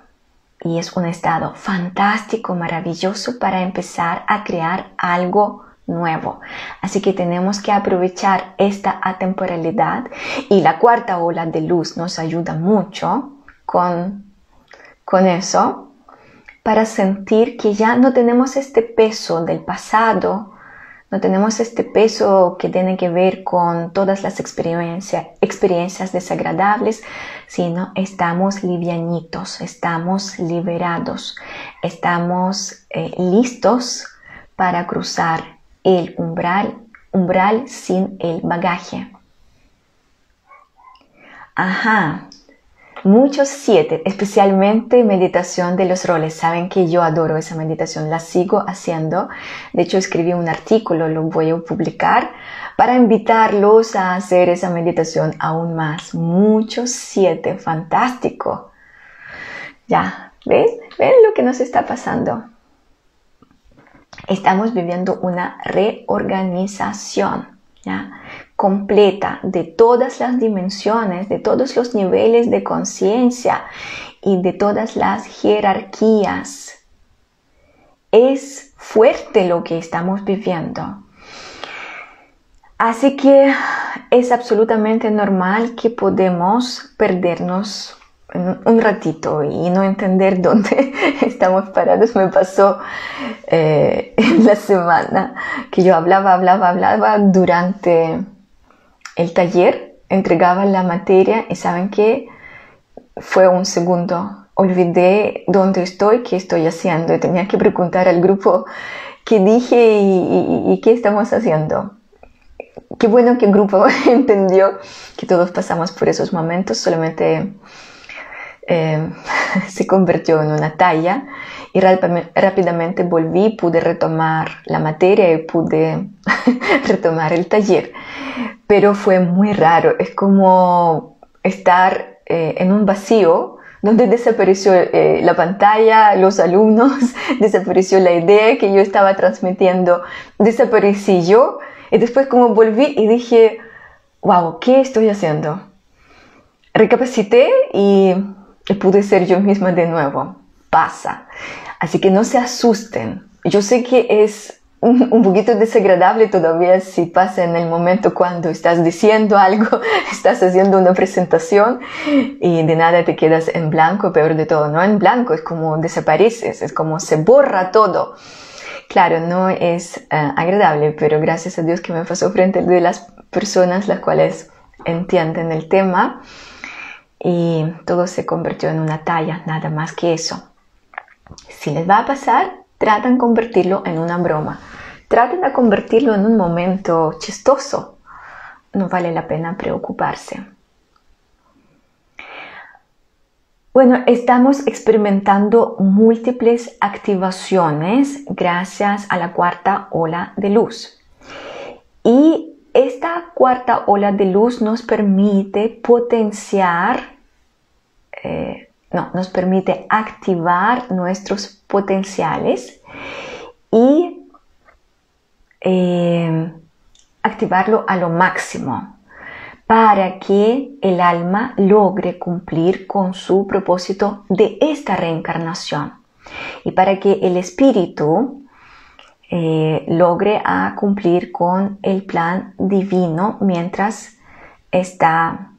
y es un estado fantástico, maravilloso para empezar a crear algo nuevo. Así que tenemos que aprovechar esta atemporalidad y la cuarta ola de luz nos ayuda mucho con, con eso para sentir que ya no tenemos este peso del pasado, no tenemos este peso que tiene que ver con todas las experiencias desagradables, sino estamos livianitos, estamos liberados, estamos eh, listos para cruzar el umbral, umbral sin el bagaje. Ajá, Muchos siete, especialmente meditación de los roles. Saben que yo adoro esa meditación, la sigo haciendo. De hecho, escribí un artículo, lo voy a publicar para invitarlos a hacer esa meditación aún más. Muchos siete, fantástico. Ya, ¿ven? ¿Ven lo que nos está pasando? Estamos viviendo una reorganización, ¿ya? Completa de todas las dimensiones, de todos los niveles de conciencia y de todas las jerarquías. Es fuerte lo que estamos viviendo. Así que es absolutamente normal que podemos perdernos un ratito y no entender dónde estamos parados. Me pasó eh, en la semana que yo hablaba, hablaba, hablaba durante el taller, entregaba la materia y saben que fue un segundo. Olvidé dónde estoy, qué estoy haciendo y tenía que preguntar al grupo qué dije y, qué estamos haciendo. Qué bueno que el grupo entendió que todos pasamos por esos momentos, solamente eh, se convirtió en una talla y rápidamente volví, pude retomar la materia y pude retomar el taller pero fue muy raro. Es como estar eh, en un vacío donde desapareció eh, la pantalla, los alumnos, desapareció la idea que yo estaba transmitiendo, desaparecí yo y después como volví y dije, wow, ¿qué estoy haciendo? Recapacité y pude ser yo misma de nuevo. Pasa. Así que no se asusten. Yo sé que es un, poquito desagradable todavía si pasa en el momento cuando estás diciendo algo, estás haciendo una presentación y de nada te quedas en blanco, peor de todo, no en blanco, es como desapareces, es como se borra todo. Claro, no es eh, agradable, pero gracias a Dios que me pasó frente de las personas las cuales entienden el tema y todo se convirtió en una talla, nada más que eso. Si les va a pasar, tratan convertirlo en una broma. Traten de convertirlo en un momento chistoso. No vale la pena preocuparse. Bueno, estamos experimentando múltiples activaciones gracias a la cuarta ola de luz. Y esta cuarta ola de luz nos permite potenciar eh, no, nos permite activar nuestros potenciales eh, activarlo a lo máximo para que el alma logre cumplir con su propósito de esta reencarnación y para que el espíritu eh, logre a cumplir con el plan divino mientras está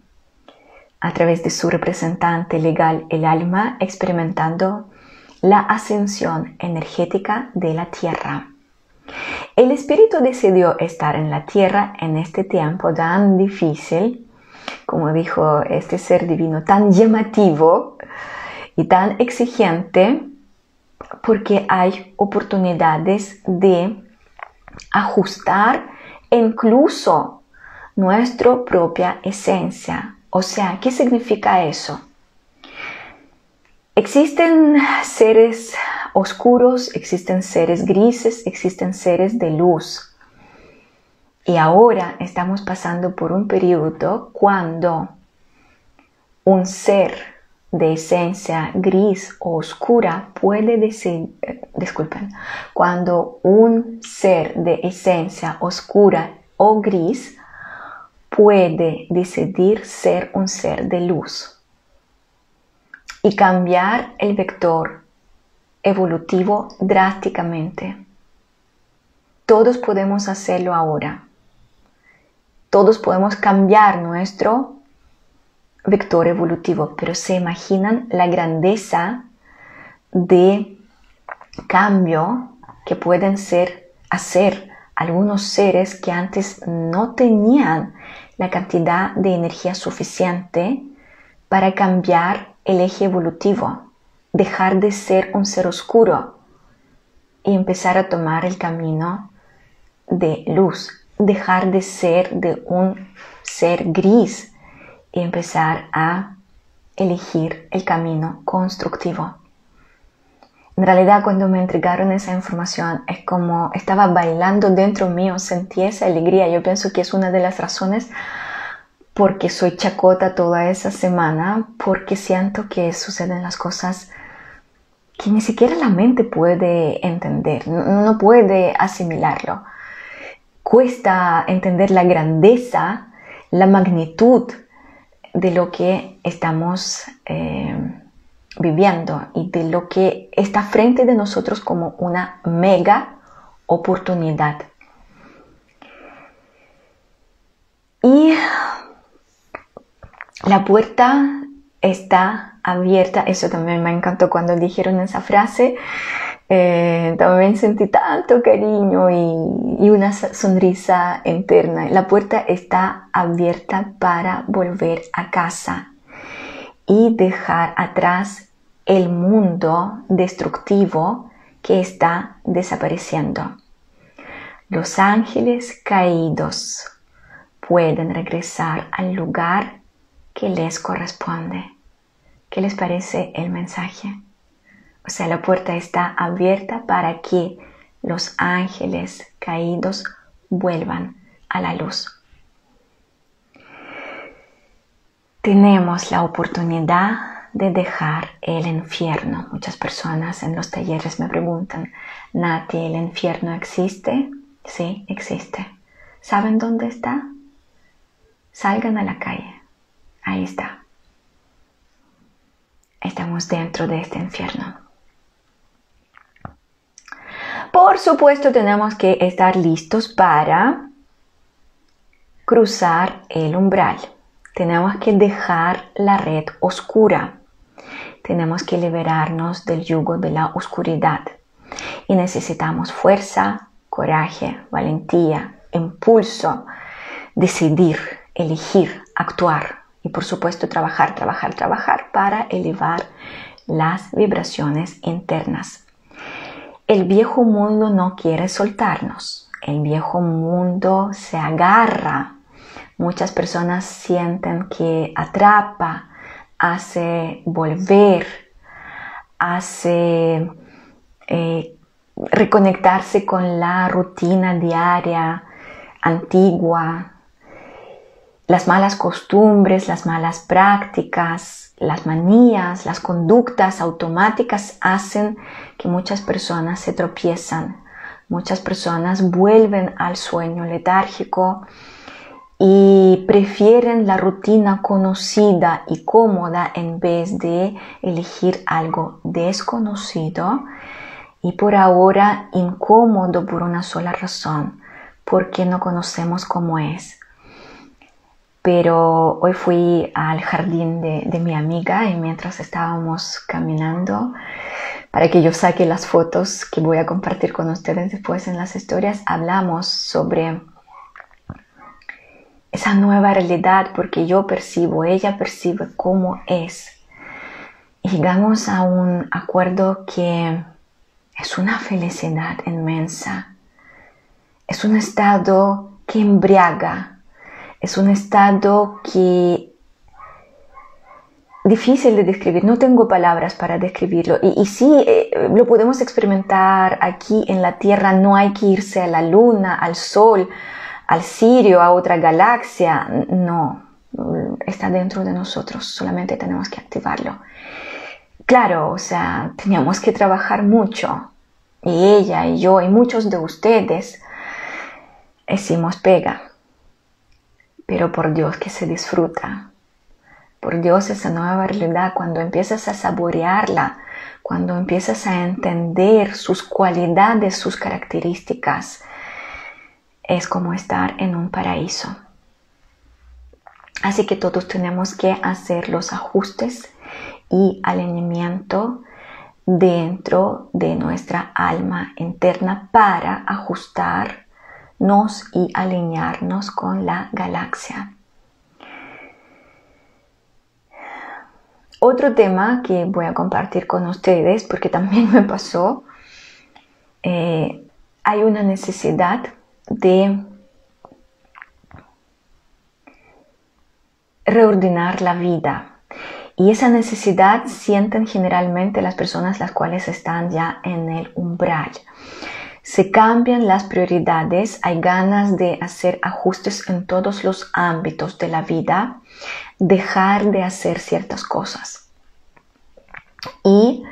a través de su representante legal, el alma, experimentando la ascensión energética de la Tierra. El espíritu decidió estar en la Tierra en este tiempo tan difícil, como dijo este ser divino, tan llamativo y tan exigente, porque hay oportunidades de ajustar incluso nuestra propia esencia. O sea, ¿qué significa eso? Existen seres oscuros, existen seres grises, existen seres de luz. Y ahora estamos pasando por un periodo cuando un ser de esencia gris o oscura puede decir, disculpen, cuando un ser de esencia oscura o gris puede decidir ser un ser de luz y cambiar el vector evolutivo drásticamente. Todos podemos hacerlo ahora. Todos podemos cambiar nuestro vector evolutivo, pero se imaginan la grandeza de cambio que pueden ser hacer algunos seres que antes no tenían la cantidad de energía suficiente para cambiar el eje evolutivo, dejar de ser un ser oscuro y empezar a tomar el camino de luz, dejar de ser de un ser gris y empezar a elegir el camino constructivo. En realidad cuando me entregaron esa información es como estaba bailando dentro mío, sentí esa alegría. Yo pienso que es una de las razones porque soy chacota toda esa semana, porque siento que suceden las cosas que ni siquiera la mente puede entender, no, puede asimilarlo. Cuesta entender la grandeza, la magnitud de lo que estamos eh, viviendo y de lo que está frente de nosotros como una mega oportunidad. Y la puerta está abierta, eso también me encantó cuando dijeron esa frase, eh, también sentí tanto cariño y, y, una sonrisa interna. La puerta está abierta para volver a casa y dejar atrás el mundo destructivo que está desapareciendo. Los ángeles caídos pueden regresar al lugar que les corresponde. ¿Qué les parece el mensaje? O sea, la puerta está abierta para que los ángeles caídos vuelvan a la luz. tenemos la oportunidad de dejar el infierno. Muchas personas en los talleres me preguntan, Nati, ¿el infierno existe? Sí, existe. ¿Saben dónde está? Salgan a la calle. Ahí está. Estamos dentro de este infierno. Por supuesto, tenemos que estar listos para cruzar el umbral. Tenemos que dejar la red oscura. Tenemos que liberarnos del yugo de la oscuridad. Y necesitamos fuerza, coraje, valentía, impulso, decidir, elegir, actuar y por supuesto trabajar, trabajar, trabajar para elevar las vibraciones internas. El viejo mundo no quiere soltarnos. El viejo mundo se agarra Muchas personas sienten que atrapa, hace volver, hace eh, reconectarse con la rutina diaria antigua, las malas costumbres, las malas prácticas, las manías, las conductas automáticas hacen que muchas personas se tropiezan, muchas personas vuelven al sueño letárgico, y prefieren la rutina conocida y cómoda en vez de elegir algo desconocido y por ahora incómodo por una sola razón, porque no conocemos cómo es. Pero hoy fui al jardín de, de mi amiga y mientras estábamos caminando, para que yo saque las fotos que voy a compartir con ustedes después en las historias, hablamos sobre esa nueva realidad porque yo percibo, ella percibe cómo es. Y llegamos a un acuerdo que es una felicidad inmensa. Es un estado que embriaga. Es un estado que difícil de describir, no tengo palabras para describirlo. Y, y sí, eh, lo podemos experimentar aquí en la Tierra, no hay que irse a la Luna, al Sol, al Sirio, a otra galaxia, no, está dentro de nosotros, solamente tenemos que activarlo. Claro, o sea, teníamos que trabajar mucho, y ella y yo y muchos de ustedes hicimos pega, pero por Dios que se disfruta por Dios esa nueva realidad, cuando empiezas a saborearla, cuando empiezas a entender sus cualidades, sus características, es como estar en un paraíso. Así que todos tenemos que hacer los ajustes y alineamiento dentro de nuestra alma interna para ajustarnos y alinearnos con la galaxia. Otro tema que voy a compartir con ustedes, porque también me pasó, eh, hay una necesidad de reordenar la vida. Y esa necesidad sienten generalmente las personas las cuales están ya en el umbral. Se cambian las prioridades, hay ganas de hacer ajustes en todos los ámbitos de la vida, dejar de hacer ciertas cosas y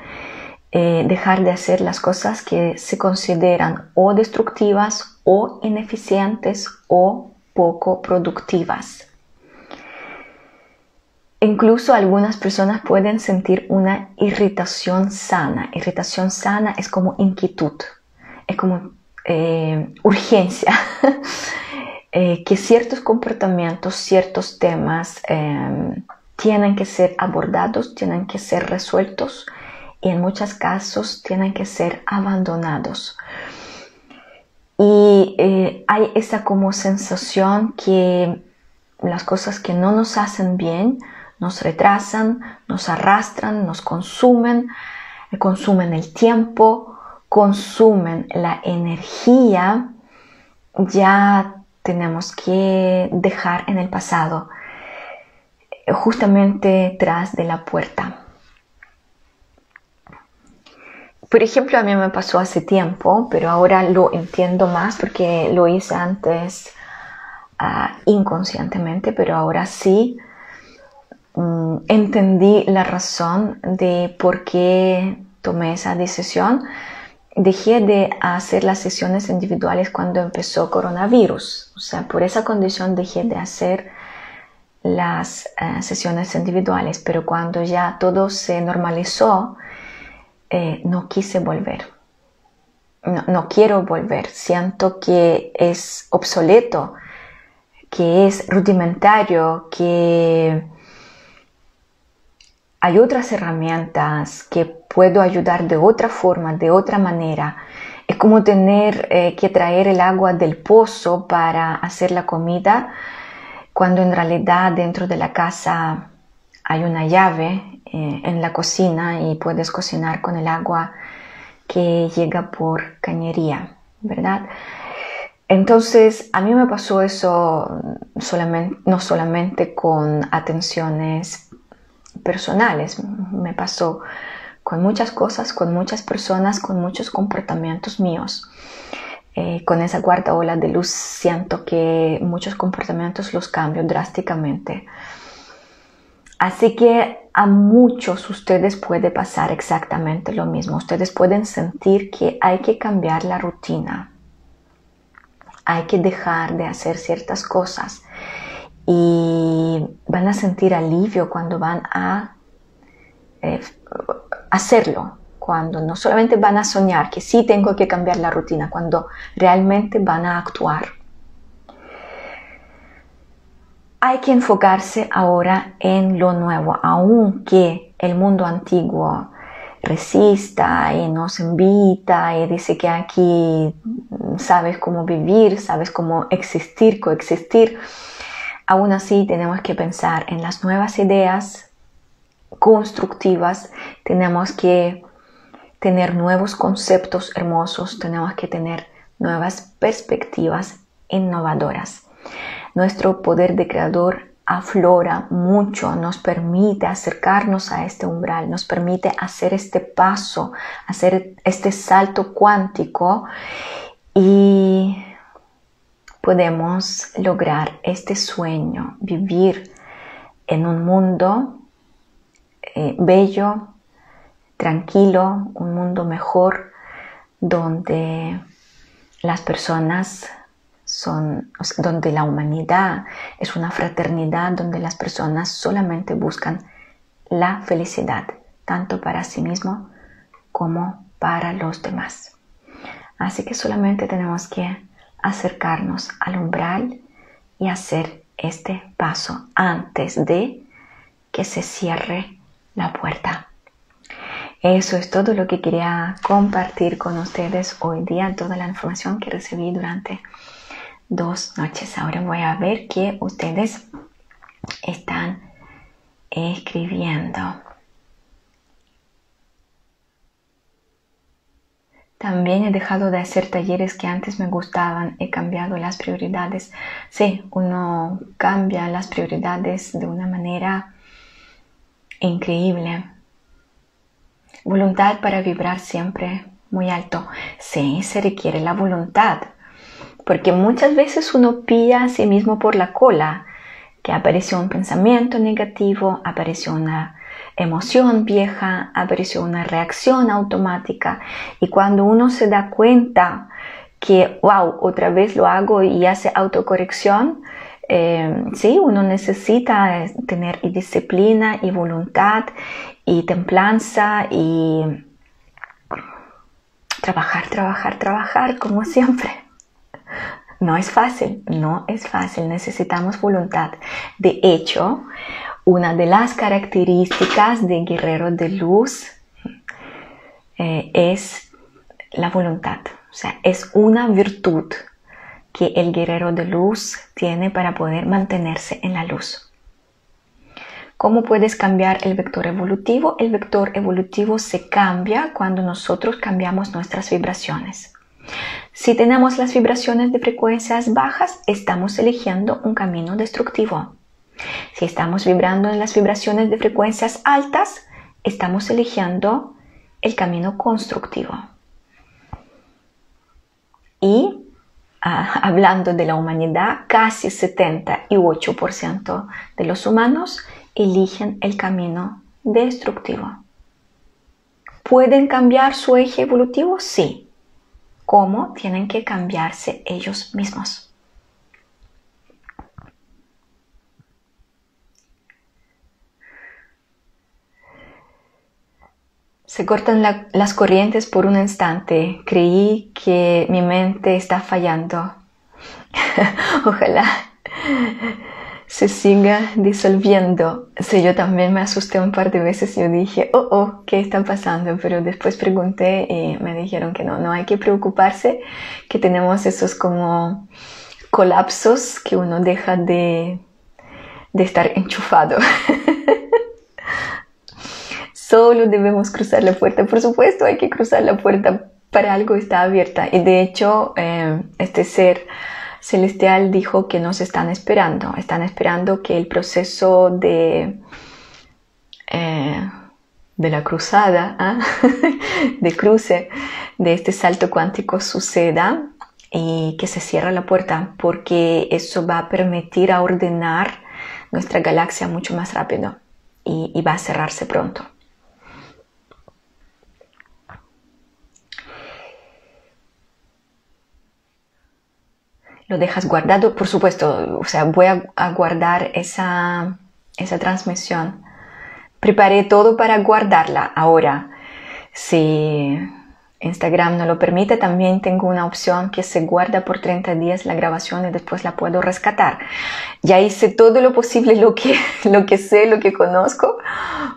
eh, dejar de hacer las cosas que se consideran o destructivas o ineficientes o poco productivas. Incluso algunas personas pueden sentir una irritación sana. Irritación sana es como inquietud, es como eh, urgencia. Eh, que ciertos comportamientos, ciertos temas em, tienen que ser abordados, tienen que ser resueltos y en muchos casos tienen que ser abandonados. Y eh, hay esa como sensación que las cosas que no nos hacen bien nos retrasan, nos arrastran, nos consumen, consumen el tiempo, consumen la energía, ya tenemos que dejar en el pasado, justamente tras de la puerta. Por ejemplo, a mí me pasó hace tiempo, pero ahora lo entiendo más porque lo hice antes ah, inconscientemente, pero ahora sí mm, entendí la razón de por qué tomé esa decisión dejé de hacer las sesiones individuales cuando empezó coronavirus. O sea, por esa condición dejé de hacer las eh, sesiones individuales, pero cuando ya todo se normalizó, eh, no quise volver. No, no quiero volver. Siento que es obsoleto, que es rudimentario, que hay otras herramientas que puedo ayudar de otra forma, de otra manera. Es como tener eh, que traer el agua del pozo para hacer la comida, cuando en realidad dentro de la casa hay una llave eh, en la cocina y puedes cocinar con el agua que llega por cañería, ¿verdad? Entonces, a mí me pasó eso no solamente con atenciones personales. Me pasó con muchas cosas, con muchas personas, con muchos comportamientos míos. Eh, con esa cuarta ola de luz siento que muchos comportamientos los cambio drásticamente. Así que a muchos ustedes puede pasar exactamente lo mismo. Ustedes pueden sentir que hay que cambiar la rutina. Hay que dejar de hacer ciertas cosas y van a sentir alivio cuando van a eh, hacerlo, cuando no solamente van a soñar que sí tengo que cambiar la rutina, cuando realmente van a actuar. Hay que enfocarse ahora en lo nuevo, aunque el mundo antiguo resista y nos invita y dice que aquí sabes cómo vivir, sabes cómo existir, coexistir Aún así, tenemos que pensar en las nuevas ideas constructivas, tenemos que tener nuevos conceptos hermosos, tenemos que tener nuevas perspectivas innovadoras. Nuestro poder de creador aflora mucho, nos permite acercarnos a este umbral, nos permite hacer este paso, hacer este salto cuántico y podemos lograr este sueño, vivir en un mundo eh, bello, tranquilo, un mundo mejor, donde las personas son, donde la humanidad es una fraternidad, donde las personas solamente buscan la felicidad, tanto para sí mismo como para los demás. Así que solamente tenemos que acercarnos al umbral y hacer este paso antes de que se cierre la puerta. Eso es todo lo que quería compartir con ustedes hoy día, toda la información que recibí durante dos noches. Ahora voy a ver qué ustedes están escribiendo. También he dejado de hacer talleres que antes me gustaban, he cambiado las prioridades. Sí, uno cambia las prioridades de una manera increíble. Voluntad para vibrar siempre muy alto. Sí, se requiere la voluntad, porque muchas veces uno pilla a sí mismo por la cola, que apareció un pensamiento negativo, apareció una emoción vieja, apareció una reacción automática y cuando uno se da cuenta que, wow, otra vez lo hago y hace autocorrección, eh, sí, uno necesita eh, tener disciplina y voluntad y templanza y trabajar, trabajar, trabajar como siempre. No es fácil, no es fácil, necesitamos voluntad. De hecho, una de las características de guerrero de luz eh, es la voluntad, o sea, es una virtud que el guerrero de luz tiene para poder mantenerse en la luz. ¿Cómo puedes cambiar el vector evolutivo? El vector evolutivo se cambia cuando nosotros cambiamos nuestras vibraciones. Si tenemos las vibraciones de frecuencias bajas, estamos eligiendo un camino destructivo. Si estamos vibrando en las vibraciones de frecuencias altas, estamos eligiendo el camino constructivo. Y ah, hablando de la humanidad, casi 78% de los humanos eligen el camino destructivo. ¿Pueden cambiar su eje evolutivo? Sí. ¿Cómo? Tienen que cambiarse ellos mismos. Se cortan las corrientes por un instante. Creí que mi mente está fallando. Ojalá se siga disolviendo. Sí, yo también me asusté un par de veces. Yo dije, oh, oh, ¿qué está pasando? Pero después pregunté y me dijeron que no, no hay que preocuparse, que tenemos esos como colapsos que uno deja de, de estar enchufado. Solo debemos cruzar la puerta. Por supuesto, hay que cruzar la puerta. Para algo está abierta. Y de hecho, eh, este ser celestial dijo que nos están esperando. Están esperando que el proceso de, eh, de la cruzada, ¿ah? de cruce, de este salto cuántico suceda y que se cierre la puerta, porque eso va a permitir a ordenar nuestra galaxia mucho más rápido y va a cerrarse pronto. Lo dejas guardado, por supuesto, o sea, voy a, guardar esa, esa transmisión. Preparé todo para guardarla. Ahora, si Instagram no lo permite, también tengo una opción que se guarda por 30 días la grabación y después la puedo rescatar. Ya hice todo lo posible, lo que, lo que sé, lo que conozco,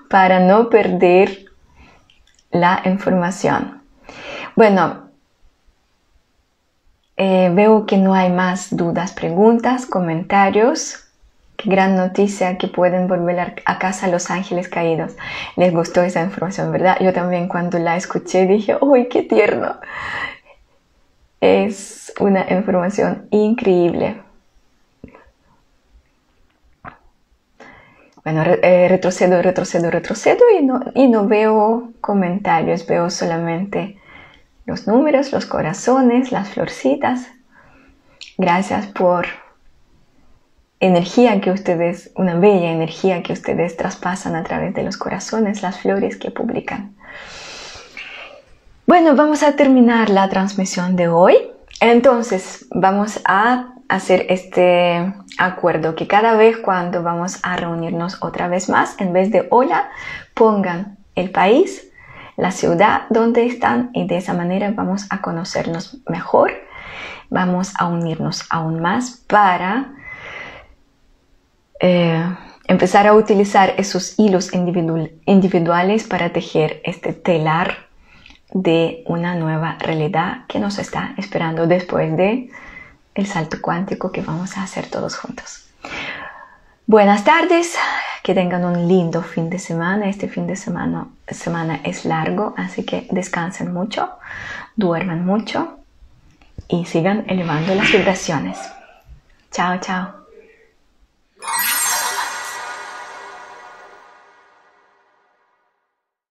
para no perder la información. Bueno, eh, veo que no hay más dudas, preguntas, comentarios. Qué gran noticia que pueden volver a casa los ángeles caídos. Les gustó esa información, ¿verdad? Yo también cuando la escuché dije, ¡uy, qué tierno! Es una información increíble. Bueno, eh, retrocedo, retrocedo, retrocedo y no, y no veo comentarios, veo solamente los números, los corazones, las florcitas. Gracias por energía que ustedes, una bella energía que ustedes traspasan a través de los corazones, las flores que publican. Bueno, vamos a terminar la transmisión de hoy. Entonces, vamos a hacer este acuerdo que cada vez cuando vamos a reunirnos otra vez más, en vez de hola, pongan el país, la ciudad donde están y de esa manera vamos a conocernos mejor, vamos a unirnos aún más para eh, empezar a utilizar esos hilos individuales para tejer este telar de una nueva realidad que nos está esperando después de el salto cuántico que vamos a hacer todos juntos. Buenas tardes, que tengan un lindo fin de semana. Este fin de semana, semana es largo, así que descansen mucho, duerman mucho y sigan elevando las vibraciones. Chao, chao.